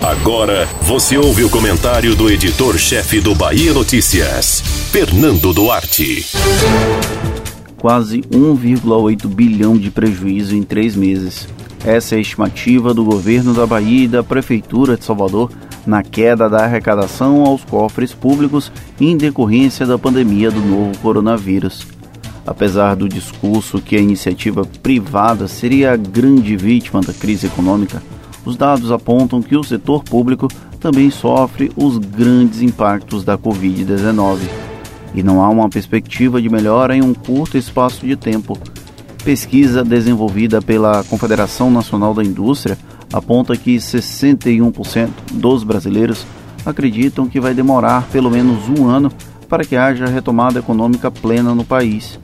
Agora você ouve o comentário do editor-chefe do Bahia Notícias, Fernando Duarte. Quase 1,8 bilhão de prejuízo em três meses. Essa é a estimativa do governo da Bahia e da Prefeitura de Salvador na queda da arrecadação aos cofres públicos em decorrência da pandemia do novo coronavírus. Apesar do discurso que a iniciativa privada seria a grande vítima da crise econômica, os dados apontam que o setor público também sofre os grandes impactos da Covid-19 e não há uma perspectiva de melhora em um curto espaço de tempo. Pesquisa desenvolvida pela Confederação Nacional da Indústria aponta que 61% dos brasileiros acreditam que vai demorar pelo menos um ano para que haja retomada econômica plena no país.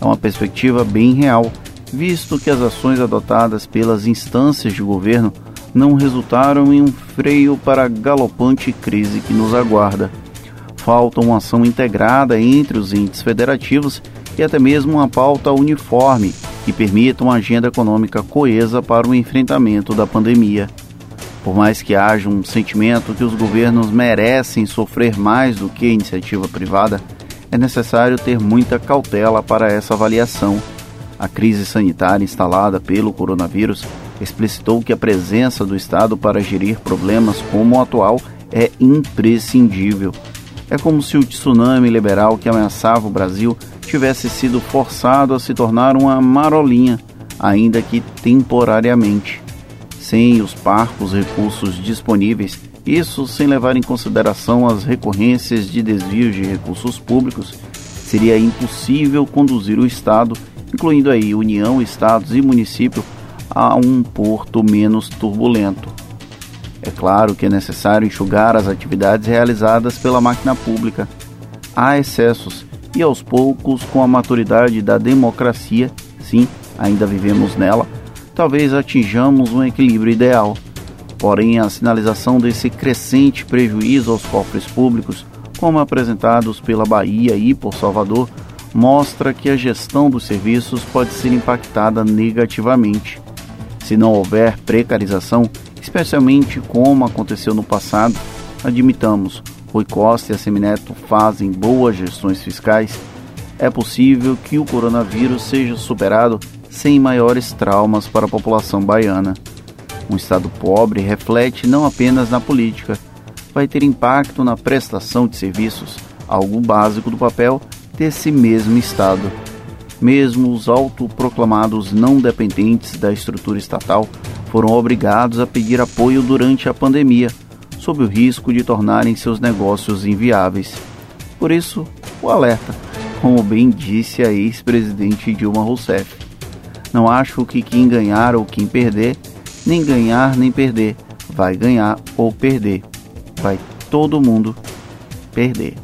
É uma perspectiva bem real, visto que as ações adotadas pelas instâncias de governo não resultaram em um freio para a galopante crise que nos aguarda. Falta uma ação integrada entre os entes federativos e até mesmo uma pauta uniforme que permita uma agenda econômica coesa para o enfrentamento da pandemia. Por mais que haja um sentimento que os governos merecem sofrer mais do que a iniciativa privada, é necessário ter muita cautela para essa avaliação. A crise sanitária instalada pelo coronavírus explicitou que a presença do Estado para gerir problemas como o atual é imprescindível. É como se o tsunami liberal que ameaçava o Brasil tivesse sido forçado a se tornar uma marolinha, ainda que temporariamente. Sem os parcos recursos disponíveis, isso sem levar em consideração as recorrências de desvios de recursos públicos, seria impossível conduzir o Estado, incluindo aí União, Estados e município, a um porto menos turbulento. É claro que é necessário enxugar as atividades realizadas pela máquina pública. Há excessos e aos poucos, com a maturidade da democracia, sim, ainda vivemos nela, talvez atinjamos um equilíbrio ideal. Porém, a sinalização desse crescente prejuízo aos cofres públicos, como apresentados pela Bahia e por Salvador, mostra que a gestão dos serviços pode ser impactada negativamente. Se não houver precarização, especialmente como aconteceu no passado, admitamos, Rui Costa e a Semineto fazem boas gestões fiscais, é possível que o coronavírus seja superado sem maiores traumas para a população baiana. Um Estado pobre reflete não apenas na política, vai ter impacto na prestação de serviços, algo básico do papel desse mesmo Estado. Mesmo os autoproclamados não dependentes da estrutura estatal foram obrigados a pedir apoio durante a pandemia sob o risco de tornarem seus negócios inviáveis. Por isso, o alerta, como bem disse a ex-presidente Dilma Rousseff. Não acho que quem ganhar ou quem perder, nem ganhar nem perder, vai ganhar ou perder. Vai todo mundo perder.